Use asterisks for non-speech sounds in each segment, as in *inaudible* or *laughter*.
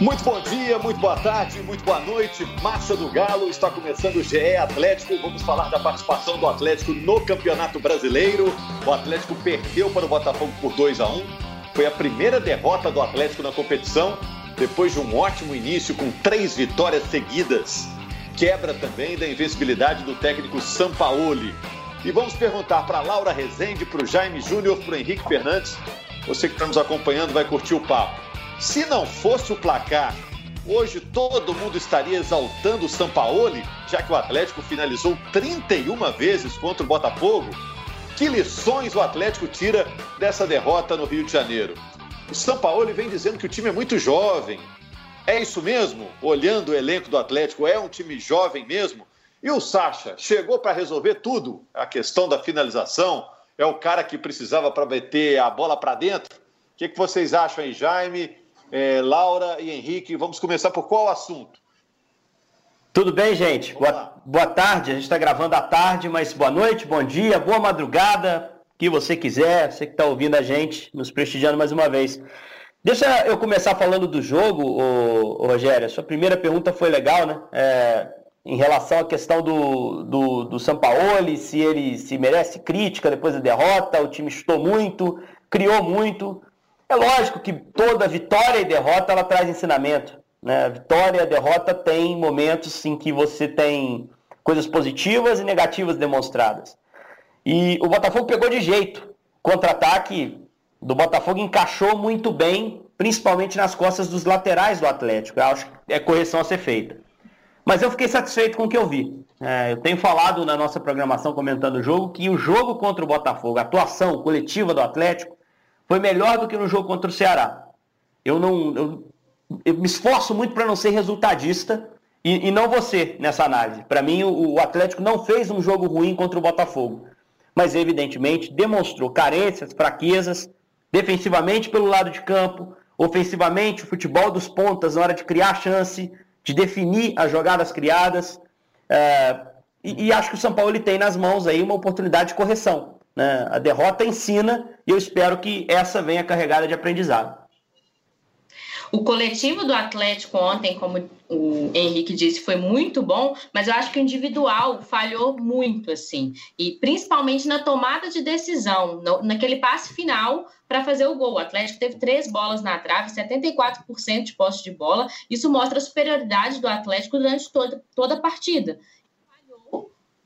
Muito bom dia, muito boa tarde, muito boa noite. Marcha do Galo está começando o GE Atlético. Vamos falar da participação do Atlético no Campeonato Brasileiro. O Atlético perdeu para o Botafogo por 2 a 1. Foi a primeira derrota do Atlético na competição, depois de um ótimo início com três vitórias seguidas. Quebra também da invencibilidade do técnico Sampaoli. E vamos perguntar para Laura Rezende, para o Jaime Júnior, para o Henrique Fernandes. Você que está nos acompanhando vai curtir o papo. Se não fosse o placar, hoje todo mundo estaria exaltando o Sampaoli, já que o Atlético finalizou 31 vezes contra o Botafogo. Que lições o Atlético tira dessa derrota no Rio de Janeiro? O Sampaoli vem dizendo que o time é muito jovem. É isso mesmo? Olhando o elenco do Atlético, é um time jovem mesmo? E o Sacha chegou para resolver tudo? A questão da finalização? É o cara que precisava para meter a bola para dentro? O que, que vocês acham aí, Jaime? É, Laura e Henrique. Vamos começar por qual assunto? Tudo bem, gente? Boa, boa, tarde. A gente está gravando à tarde, mas boa noite, bom dia, boa madrugada, que você quiser. Você que está ouvindo a gente, nos prestigiando mais uma vez. Deixa eu começar falando do jogo, ô, ô Rogério. A sua primeira pergunta foi legal, né? É, em relação à questão do, do, do Sampaoli, se ele se merece crítica depois da derrota, o time chutou muito, criou muito. É lógico que toda vitória e derrota ela traz ensinamento. Né? A vitória e a derrota tem momentos em que você tem coisas positivas e negativas demonstradas. E o Botafogo pegou de jeito. Contra-ataque do Botafogo encaixou muito bem, principalmente nas costas dos laterais do Atlético. Eu acho que é correção a ser feita. Mas eu fiquei satisfeito com o que eu vi. É, eu tenho falado na nossa programação, comentando o jogo, que o jogo contra o Botafogo, a atuação coletiva do Atlético, foi melhor do que no jogo contra o Ceará. Eu não. Eu, eu me esforço muito para não ser resultadista e, e, não você nessa análise. Para mim, o, o Atlético não fez um jogo ruim contra o Botafogo. Mas, evidentemente, demonstrou carências, fraquezas, defensivamente pelo lado de campo, ofensivamente, o futebol dos pontas na hora de criar chance, de definir as jogadas criadas. É, e, e, acho que o São Paulo ele tem nas mãos aí uma oportunidade de correção. Né? A derrota ensina e eu espero que essa venha carregada de aprendizado. O coletivo do Atlético ontem, como o Henrique disse, foi muito bom, mas eu acho que o individual falhou muito, assim. E principalmente na tomada de decisão, no, naquele passe final para fazer o gol. O Atlético teve três bolas na trave, 74% de posse de bola. Isso mostra a superioridade do Atlético durante toda, toda a partida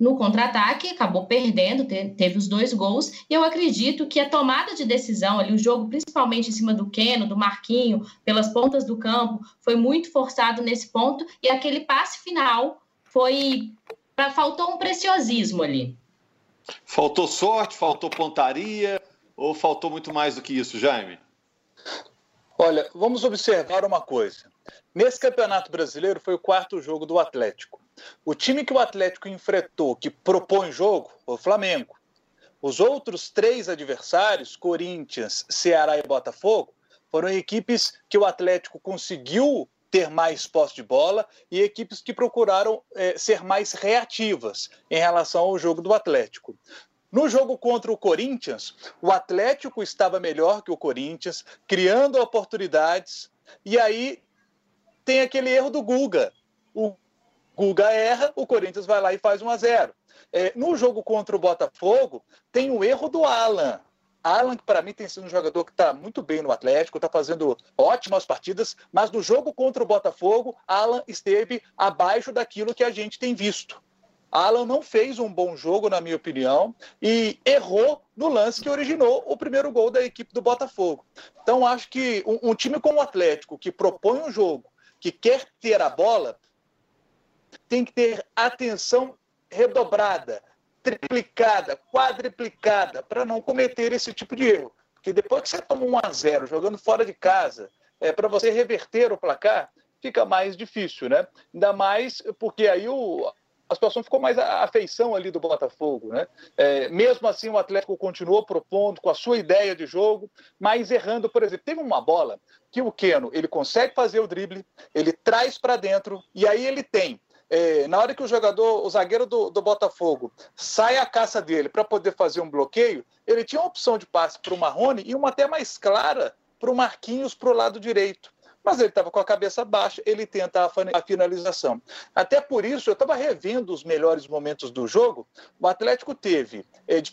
no contra-ataque, acabou perdendo, teve os dois gols, e eu acredito que a tomada de decisão ali, o jogo principalmente em cima do Keno, do Marquinho, pelas pontas do campo, foi muito forçado nesse ponto, e aquele passe final foi. faltou um preciosismo ali. Faltou sorte, faltou pontaria, ou faltou muito mais do que isso, Jaime? Olha, vamos observar uma coisa. Nesse Campeonato Brasileiro foi o quarto jogo do Atlético. O time que o Atlético enfrentou, que propõe jogo, foi o Flamengo. Os outros três adversários, Corinthians, Ceará e Botafogo, foram equipes que o Atlético conseguiu ter mais posse de bola e equipes que procuraram é, ser mais reativas em relação ao jogo do Atlético. No jogo contra o Corinthians, o Atlético estava melhor que o Corinthians, criando oportunidades, e aí tem aquele erro do Guga. O Guga erra, o Corinthians vai lá e faz 1 a 0 é, No jogo contra o Botafogo, tem o erro do Alan. Alan, que para mim tem sido um jogador que está muito bem no Atlético, está fazendo ótimas partidas, mas no jogo contra o Botafogo, Alan esteve abaixo daquilo que a gente tem visto. Alan não fez um bom jogo, na minha opinião, e errou no lance que originou o primeiro gol da equipe do Botafogo. Então, acho que um, um time como o Atlético, que propõe um jogo, que quer ter a bola, tem que ter atenção redobrada, triplicada, quadriplicada, para não cometer esse tipo de erro. Porque depois que você toma um a 0 jogando fora de casa, é, para você reverter o placar, fica mais difícil, né? Ainda mais porque aí o, a situação ficou mais a afeição ali do Botafogo, né? É, mesmo assim, o Atlético continuou propondo com a sua ideia de jogo, mas errando, por exemplo, teve uma bola que o Keno ele consegue fazer o drible, ele traz para dentro e aí ele tem é, na hora que o jogador, o zagueiro do, do Botafogo, sai à caça dele para poder fazer um bloqueio, ele tinha uma opção de passe para o Marrone e uma até mais clara para o Marquinhos para o lado direito. mas ele estava com a cabeça baixa, ele tenta a finalização. Até por isso, eu estava revendo os melhores momentos do jogo. O Atlético teve é, de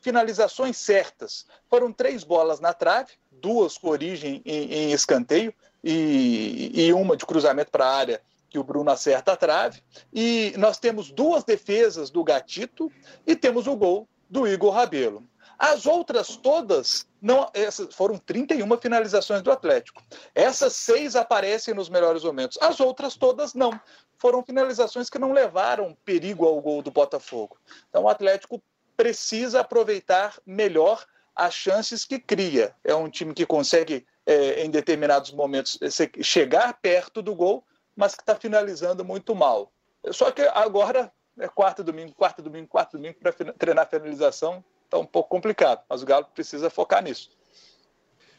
finalizações certas. Foram três bolas na trave, duas com origem em, em escanteio e, e uma de cruzamento para a área que o Bruno acerta a trave. E nós temos duas defesas do Gatito e temos o gol do Igor Rabelo. As outras todas não, essas foram 31 finalizações do Atlético. Essas seis aparecem nos melhores momentos. As outras todas não. Foram finalizações que não levaram perigo ao gol do Botafogo. Então o Atlético precisa aproveitar melhor as chances que cria. É um time que consegue, é, em determinados momentos, chegar perto do gol, mas que está finalizando muito mal. Só que agora é quarto domingo, quarto domingo, quarto domingo para treinar finalização está um pouco complicado, mas o Galo precisa focar nisso.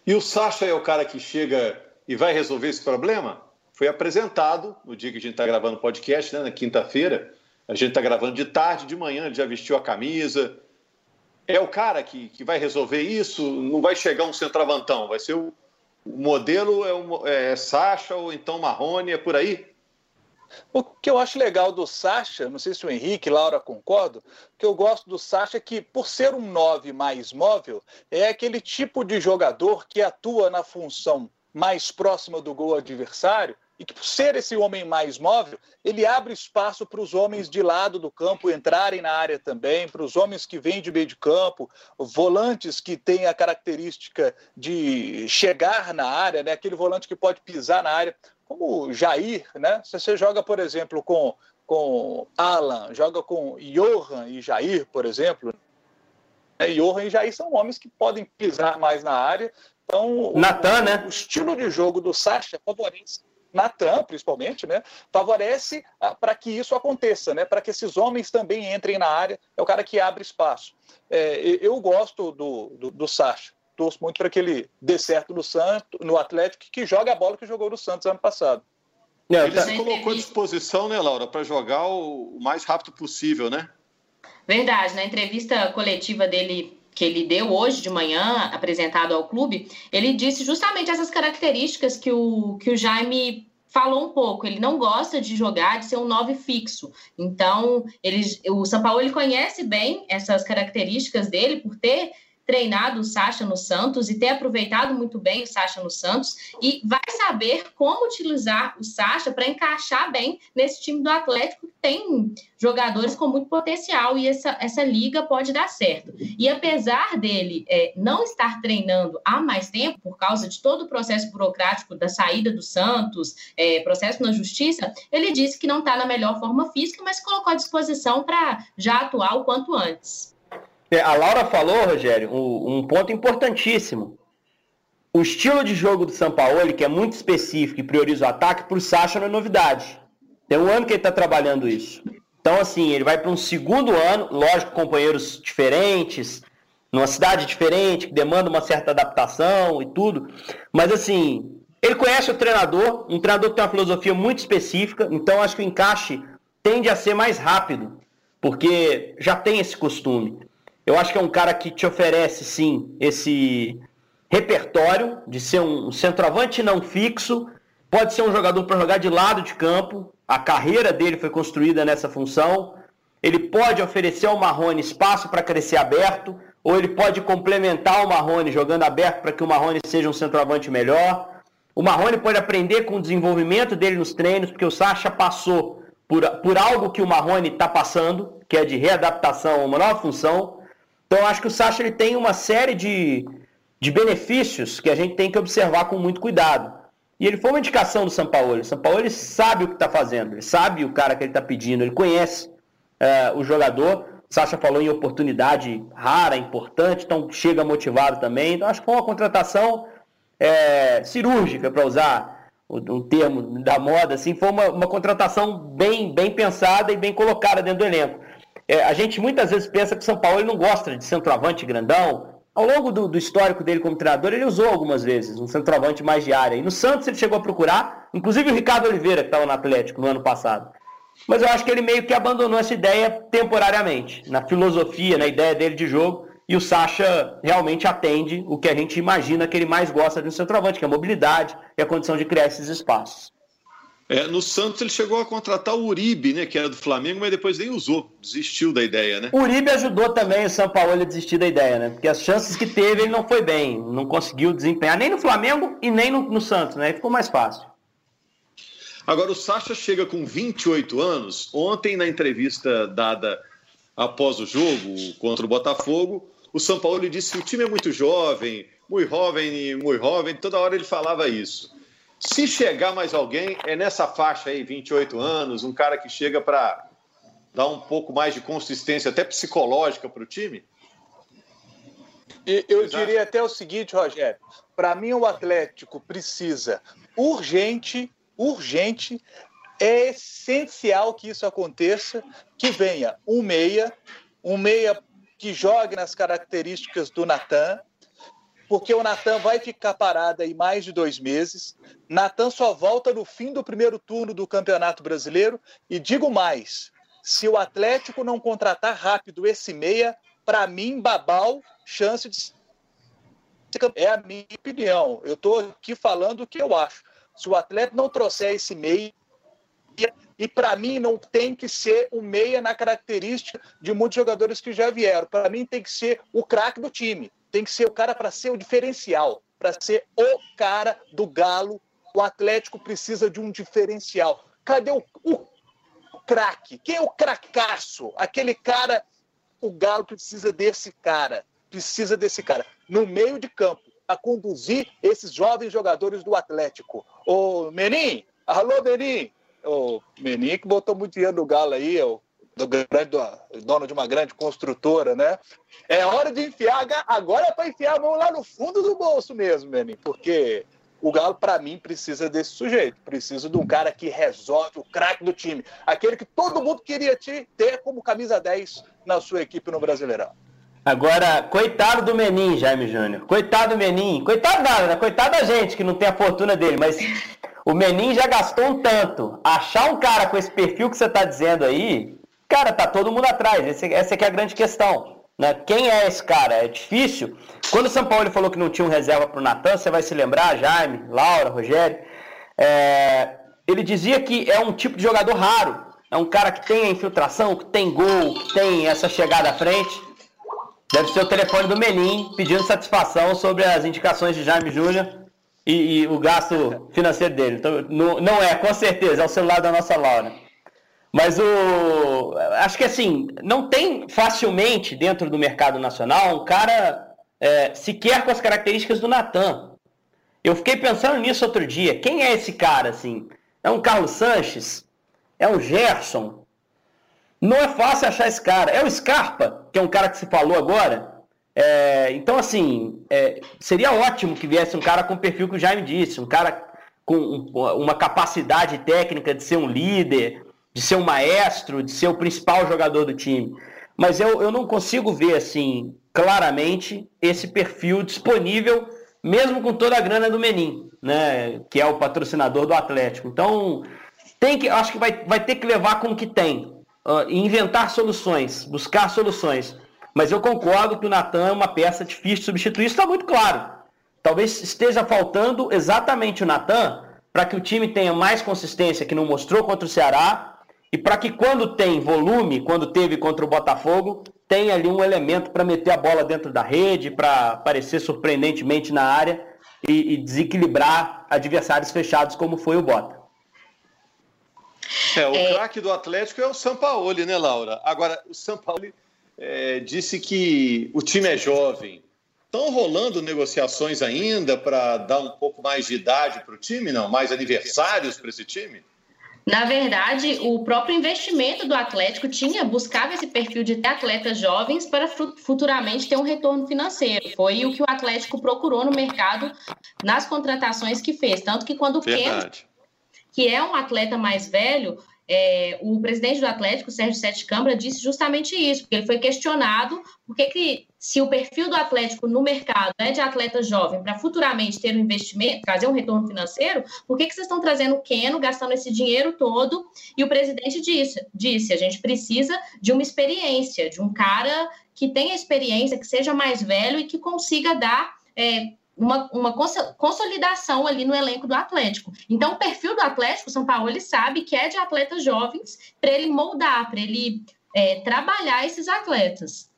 E o Sacha é o cara que chega e vai resolver esse problema? Foi apresentado no dia que a gente está gravando o podcast, né, na quinta-feira. A gente está gravando de tarde, de manhã, ele já vestiu a camisa. É o cara que, que vai resolver isso? Não vai chegar um centroavantão, vai ser o, o modelo é, o, é Sacha ou então Marrone, é por aí? O que eu acho legal do Sacha, não sei se o Henrique e Laura concordam, que eu gosto do Sacha é que, por ser um 9 mais móvel, é aquele tipo de jogador que atua na função mais próxima do gol adversário e que, por ser esse homem mais móvel, ele abre espaço para os homens de lado do campo entrarem na área também, para os homens que vêm de meio de campo, volantes que têm a característica de chegar na área, né? aquele volante que pode pisar na área como Jair, né? Se você joga, por exemplo, com, com Alan, joga com Johan e Jair, por exemplo, né? Johan e Jair são homens que podem pisar mais na área. Então, Natan, o, né? o estilo de jogo do Sacha favorece Natan, principalmente, né? Favorece ah, para que isso aconteça, né? Para que esses homens também entrem na área. É o cara que abre espaço. É, eu gosto do, do, do Sacha torço muito para que ele dê certo no Santos, no Atlético, que joga a bola que jogou no Santos ano passado. Ele tá... se colocou à disposição, né, Laura, para jogar o mais rápido possível, né? Verdade. Na entrevista coletiva dele que ele deu hoje de manhã, apresentado ao clube, ele disse justamente essas características que o, que o Jaime falou um pouco. Ele não gosta de jogar, de ser um nove fixo. Então, ele, o São Paulo ele conhece bem essas características dele por ter treinado o Sacha no Santos e ter aproveitado muito bem o Sacha no Santos e vai saber como utilizar o Sacha para encaixar bem nesse time do Atlético que tem jogadores com muito potencial e essa, essa liga pode dar certo. E apesar dele é, não estar treinando há mais tempo, por causa de todo o processo burocrático da saída do Santos, é, processo na justiça, ele disse que não está na melhor forma física, mas colocou à disposição para já atuar o quanto antes. É, a Laura falou, Rogério, um, um ponto importantíssimo. O estilo de jogo do São Paulo, que é muito específico e prioriza o ataque, para o Sacha não é novidade. Tem um ano que ele está trabalhando isso. Então, assim, ele vai para um segundo ano, lógico, companheiros diferentes, numa cidade diferente, que demanda uma certa adaptação e tudo. Mas, assim, ele conhece o treinador, um treinador que tem uma filosofia muito específica, então acho que o encaixe tende a ser mais rápido, porque já tem esse costume. Eu acho que é um cara que te oferece, sim, esse repertório de ser um centroavante não fixo. Pode ser um jogador para jogar de lado de campo. A carreira dele foi construída nessa função. Ele pode oferecer ao Marrone espaço para crescer aberto, ou ele pode complementar o Marrone jogando aberto para que o Marrone seja um centroavante melhor. O Marrone pode aprender com o desenvolvimento dele nos treinos, porque o Sacha passou por, por algo que o Marrone está passando, que é de readaptação a uma nova função. Então, acho que o Sacha ele tem uma série de, de benefícios que a gente tem que observar com muito cuidado. E ele foi uma indicação do São Paulo. O São Paulo ele sabe o que está fazendo, ele sabe o cara que ele está pedindo, ele conhece uh, o jogador. O Sacha falou em oportunidade rara, importante, então chega motivado também. Então, acho que foi uma contratação é, cirúrgica, para usar um termo da moda, assim, foi uma, uma contratação bem, bem pensada e bem colocada dentro do elenco. É, a gente muitas vezes pensa que o São Paulo não gosta de centroavante grandão. Ao longo do, do, histórico dele como treinador, ele usou algumas vezes um centroavante mais de área. E no Santos ele chegou a procurar, inclusive o Ricardo Oliveira, que estava no Atlético no ano passado. Mas eu acho que ele meio que abandonou essa ideia temporariamente. Na filosofia, na ideia dele de jogo, E o Sacha realmente atende o que a gente imagina que ele mais gosta de um centroavante, que é a mobilidade e a condição de criar esses espaços. É, no Santos ele chegou a contratar o Uribe, né, que era do Flamengo, mas depois nem usou, desistiu da ideia, né? O Uribe ajudou também o São Paulo a desistir da ideia, né? Porque as chances que teve ele não foi bem, não conseguiu desempenhar nem no Flamengo e nem no, no Santos, né? Ficou mais fácil. Agora o Sacha chega com 28 anos. Ontem na entrevista dada após o jogo contra o Botafogo, o São Paulo disse que o time é muito jovem, muito jovem, muito jovem, toda hora ele falava isso. Se chegar mais alguém, é nessa faixa aí, 28 anos, um cara que chega para dar um pouco mais de consistência, até psicológica para o time? E eu diria até o seguinte, Rogério: para mim, o Atlético precisa urgente, urgente, é essencial que isso aconteça, que venha um meia, um meia que jogue nas características do Natan, porque o Natan vai ficar parado aí mais de dois meses. Natan só volta no fim do primeiro turno do Campeonato Brasileiro. E digo mais: se o Atlético não contratar rápido esse meia, para mim, Babal, chance de é a minha opinião. Eu estou aqui falando o que eu acho. Se o Atlético não trouxer esse meia, e para mim não tem que ser o meia na característica de muitos jogadores que já vieram. Para mim tem que ser o craque do time tem que ser o cara para ser o diferencial, para ser o cara do Galo. O Atlético precisa de um diferencial. Cadê o, o craque? Quem é o cracaço? Aquele cara. O Galo precisa desse cara. Precisa desse cara. No meio de campo, a conduzir esses jovens jogadores do Atlético. Ô, Menin! Alô, Menin! O Menin que botou muito dinheiro no Galo aí, o do grande do, dono de uma grande construtora, né? É hora de enfiar, agora é para enfiar a mão lá no fundo do bolso mesmo, Menin, porque o Galo, para mim, precisa desse sujeito. Precisa de um cara que resolve o craque do time. Aquele que todo mundo queria ter como camisa 10 na sua equipe no Brasileirão. Agora, coitado do Menin, Jaime Júnior. Coitado do Menin. Coitado nada, né? Coitado da gente que não tem a fortuna dele, mas o Menin já gastou um tanto. Achar um cara com esse perfil que você está dizendo aí, Cara, tá todo mundo atrás. Esse, essa aqui é a grande questão. Né? Quem é esse cara? É difícil. Quando o São Paulo falou que não tinha um reserva para o Natan, você vai se lembrar, Jaime, Laura, Rogério. É... Ele dizia que é um tipo de jogador raro. É um cara que tem a infiltração, que tem gol, que tem essa chegada à frente. Deve ser o telefone do Menin pedindo satisfação sobre as indicações de Jaime Júnior e, e, o gasto financeiro dele. Então, não é, com certeza, é o celular da nossa Laura. Mas o. Acho que assim, não tem facilmente dentro do mercado nacional um cara é, sequer com as características do Natan. Eu fiquei pensando nisso outro dia. Quem é esse cara, assim? É um Carlos Sanches? É um Gerson? Não é fácil achar esse cara. É o Scarpa, que é um cara que se falou agora. É, então, assim, é, seria ótimo que viesse um cara com o perfil que o Jaime disse, um cara com uma capacidade técnica de ser um líder, de ser um maestro, de ser o principal jogador do time. Mas eu, eu não consigo ver assim claramente esse perfil disponível, mesmo com toda a grana do Menin, né? Que é o patrocinador do Atlético. Então tem que, acho que vai, vai ter que levar com o que tem, uh, inventar soluções, buscar soluções. Mas eu concordo que o Natan é uma peça difícil de substituir, isso está muito claro. Talvez esteja faltando exatamente o Natan para que o time tenha mais consistência que não mostrou contra o Ceará e para que quando tem volume, quando teve contra o Botafogo, tenha ali um elemento para meter a bola dentro da rede, para aparecer surpreendentemente na área e, e, desequilibrar adversários fechados como foi o Bota. É, o é... craque do Atlético é o Sampaoli, né, Laura? Agora, o Sampaoli é, disse que o time é jovem. Estão rolando negociações ainda para dar um pouco mais de idade para o time, não? Mais aniversários para esse time? Na verdade, o próprio investimento do Atlético tinha buscava esse perfil de ter atletas jovens para futuramente ter um retorno financeiro. Foi o que o Atlético procurou no mercado nas contratações que fez. Tanto que quando o Ken, que é um atleta mais velho, é, o presidente do Atlético, Sérgio Sete Câmara, disse justamente isso, porque ele foi questionado por que, se o perfil do Atlético no mercado é de atleta jovem para futuramente ter um investimento, trazer um retorno financeiro, por que, que vocês estão trazendo o Keno, gastando esse dinheiro todo? E o presidente disse, disse, a gente precisa de uma experiência, de um cara que tenha experiência, que seja mais velho e que consiga dar é, uma, uma consolidação ali no elenco do Atlético. Então, o perfil do Atlético, o São Paulo, ele sabe que é de atletas jovens para ele moldar, para ele é, trabalhar esses atletas.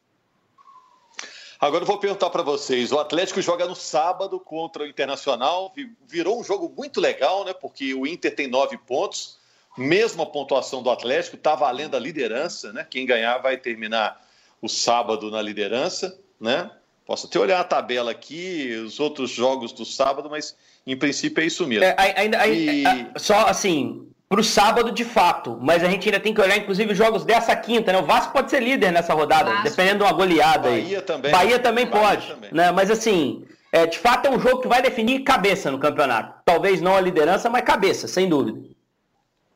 Agora eu vou perguntar para vocês: o Atlético joga no sábado contra o Internacional, virou um jogo muito legal, né? Porque o Inter tem nove pontos, mesma pontuação do Atlético, está valendo a liderança, né? Quem ganhar vai terminar o sábado na liderança, né? Posso até olhar a tabela aqui, os outros jogos do sábado, mas em princípio é isso mesmo. É, ainda, e... só assim, para o sábado de fato. Mas a gente ainda tem que olhar, inclusive, os jogos dessa quinta, né? O Vasco pode ser líder nessa rodada, Vasco. dependendo de uma goleada Bahia aí. Também, Bahia também Bahia pode. Também. Né? Mas assim, é, de fato é um jogo que vai definir cabeça no campeonato. Talvez não a liderança, mas cabeça, sem dúvida.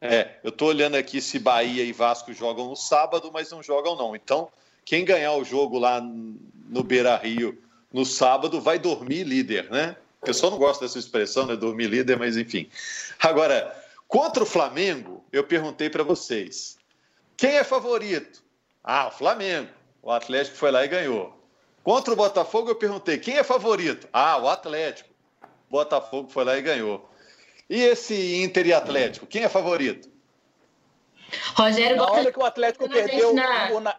É, eu estou olhando aqui se Bahia e Vasco jogam no sábado, mas não jogam não. Então, quem ganhar o jogo lá no Beira Rio no sábado vai dormir líder, né? O pessoal não gosta dessa expressão, né? Dormir líder, mas enfim. Agora, Contra o Flamengo, eu perguntei para vocês: quem é favorito? Ah, o Flamengo. O Atlético foi lá e ganhou. Contra o Botafogo, eu perguntei: quem é favorito? Ah, o Atlético. O Botafogo foi lá e ganhou. E esse Inter e Atlético, quem é favorito? Rogério, na hora que o Atlético perdeu na... o. Na...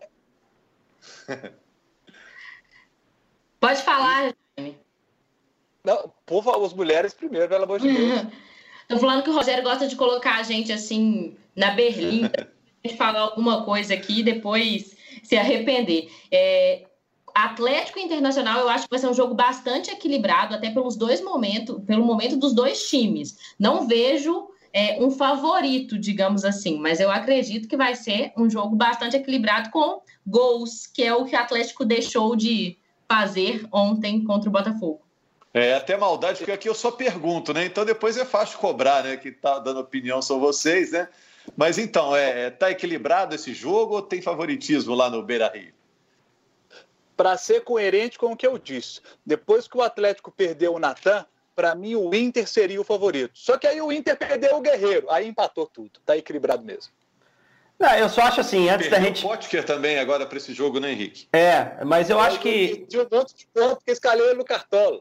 *laughs* Pode falar, Não, por favor, as mulheres primeiro, pelo amor de Deus. *laughs* Tô falando que o Rogério gosta de colocar a gente assim na berlinda, *laughs* a gente falar alguma coisa aqui e depois se arrepender. É, Atlético Internacional, eu acho que vai ser um jogo bastante equilibrado, até pelos dois momentos, pelo momento dos dois times. Não vejo é, um favorito, digamos assim, mas eu acredito que vai ser um jogo bastante equilibrado com gols, que é o que o Atlético deixou de fazer ontem contra o Botafogo. É até maldade, porque aqui eu só pergunto, né? Então depois é fácil cobrar, né? Que tá dando opinião são vocês, né? Mas então, é, tá equilibrado esse jogo ou tem favoritismo lá no Beira Rio? Para ser coerente com o que eu disse, depois que o Atlético perdeu o Natan, para mim o Inter seria o favorito. Só que aí o Inter perdeu o Guerreiro, aí empatou tudo. Tá equilibrado mesmo. Não, eu só acho assim, antes Perdeu da gente. O Potker também agora para esse jogo, né, Henrique? É, mas eu, eu acho que. De um monte de ponto que escalei ele no cartola.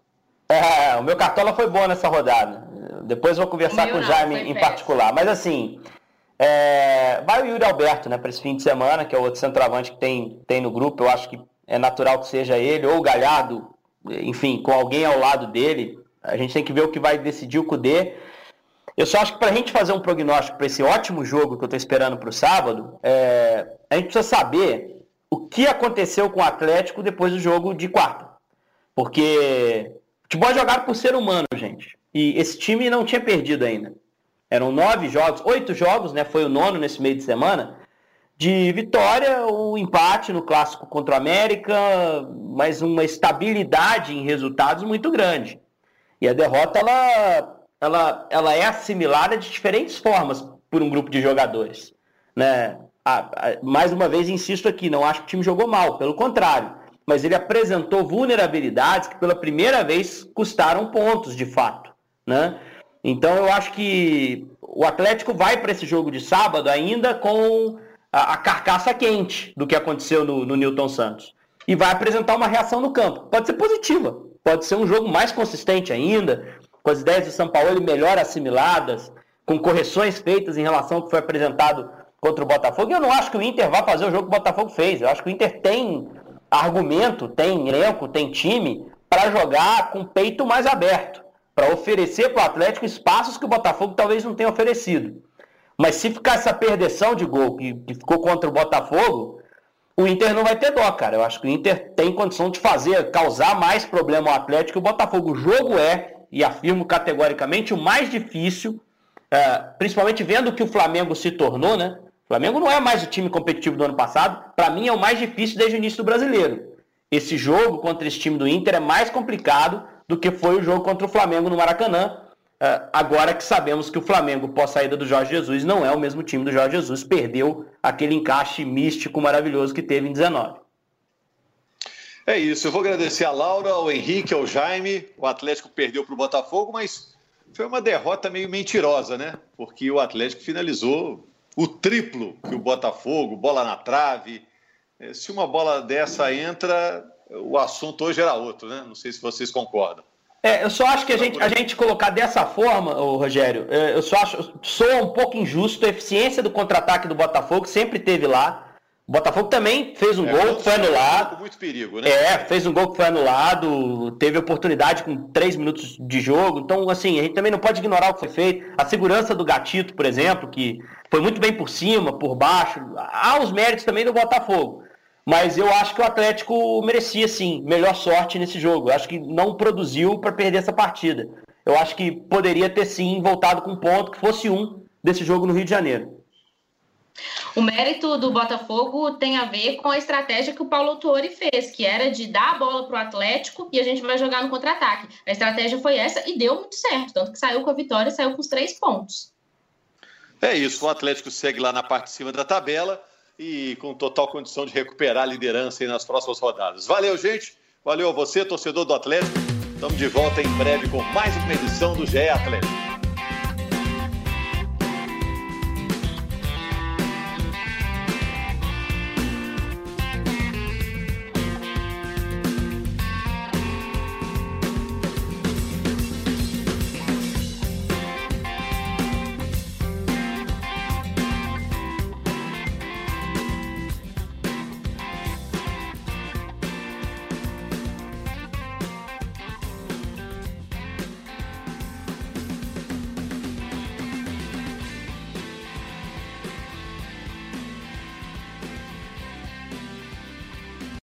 É, o meu cartola foi bom nessa rodada. Depois vou conversar com o Jaime em particular. Mas assim, é... vai o Yuri Alberto, né, para esse fim de semana, que é o outro centroavante que tem, tem no grupo. Eu acho que é natural que seja ele, ou o Galhardo, enfim, com alguém ao lado dele. A gente tem que ver o que vai decidir o Cudê. Eu só acho que para a gente fazer um prognóstico para esse ótimo jogo que eu estou esperando para o sábado, é... a gente precisa saber o que aconteceu com o Atlético depois do jogo de quarta. Porque Futebol é jogado por ser humano, gente. E esse time não tinha perdido ainda. Eram nove jogos, oito jogos, né? Foi o nono nesse meio de semana. De vitória, o um empate no clássico contra o América, mas uma estabilidade em resultados muito grande. E a derrota ela, ela, ela é assimilada de diferentes formas por um grupo de jogadores. Né? Ah, mais uma vez, insisto aqui, não acho que o time jogou mal, pelo contrário mas ele apresentou vulnerabilidades que pela primeira vez custaram pontos de fato, né? Então eu acho que o Atlético vai para esse jogo de sábado ainda com a, a, carcaça quente do que aconteceu no, no Newton Santos e vai apresentar uma reação no campo. Pode ser positiva, pode ser um jogo mais consistente ainda, com as ideias de São Paulo melhor assimiladas, com correções feitas em relação ao que foi apresentado contra o Botafogo. E eu não acho que o Inter vá fazer o jogo que o Botafogo fez. Eu acho que o Inter tem argumento, tem elenco, tem time para jogar com o peito mais aberto, para oferecer para o Atlético espaços que o Botafogo talvez não tenha oferecido. Mas se ficar essa perdeção de gol que, que ficou contra o Botafogo, o Inter não vai ter dó, cara. Eu acho que o Inter tem condição de fazer, causar mais problema ao Atlético que o Botafogo. O jogo é, e afirmo categoricamente, o mais difícil, é, principalmente vendo que o Flamengo se tornou, né? O Flamengo não é mais o time competitivo do ano passado. Para mim, é o mais difícil desde o início do brasileiro. Esse jogo contra esse time do Inter é mais complicado do que foi o jogo contra o Flamengo no Maracanã. Uh, agora que sabemos que o Flamengo, pós saída do Jorge Jesus, não é o mesmo time do Jorge Jesus, perdeu aquele encaixe místico maravilhoso que teve em 19. É isso, eu vou agradecer a Laura, ao Henrique, ao Jaime. O Atlético perdeu para o Botafogo, mas foi uma derrota meio mentirosa, né? Porque o Atlético finalizou o triplo que o Botafogo, bola na trave. É, se uma bola dessa entra, o assunto hoje era outro, né? Não sei se vocês concordam. É, eu só acho que a gente, a gente colocar dessa forma, ô, Rogério, é, eu só acho, soa um pouco injusto. A eficiência do contra-ataque do Botafogo sempre teve lá. O Botafogo também fez um é, gol que foi anulado. Com muito perigo, né? É, fez um gol que foi anulado, teve oportunidade com três minutos de jogo. Então, assim, a gente também não pode ignorar o que foi feito. A segurança do Gatito, por exemplo, que foi muito bem por cima, por baixo. Há os méritos também do Botafogo. Mas eu acho que o Atlético merecia, sim, melhor sorte nesse jogo. Eu acho que não produziu para perder essa partida. Eu acho que poderia ter, sim, voltado com um ponto que fosse um desse jogo no Rio de Janeiro. O mérito do Botafogo tem a ver com a estratégia que o Paulo Tuori fez, que era de dar a bola para o Atlético e a gente vai jogar no contra-ataque. A estratégia foi essa e deu muito certo, tanto que saiu com a vitória, saiu com os três pontos. É isso, o Atlético segue lá na parte de cima da tabela e com total condição de recuperar a liderança nas próximas rodadas. Valeu, gente. Valeu a você, torcedor do Atlético. Estamos de volta em breve com mais uma edição do GE Atlético.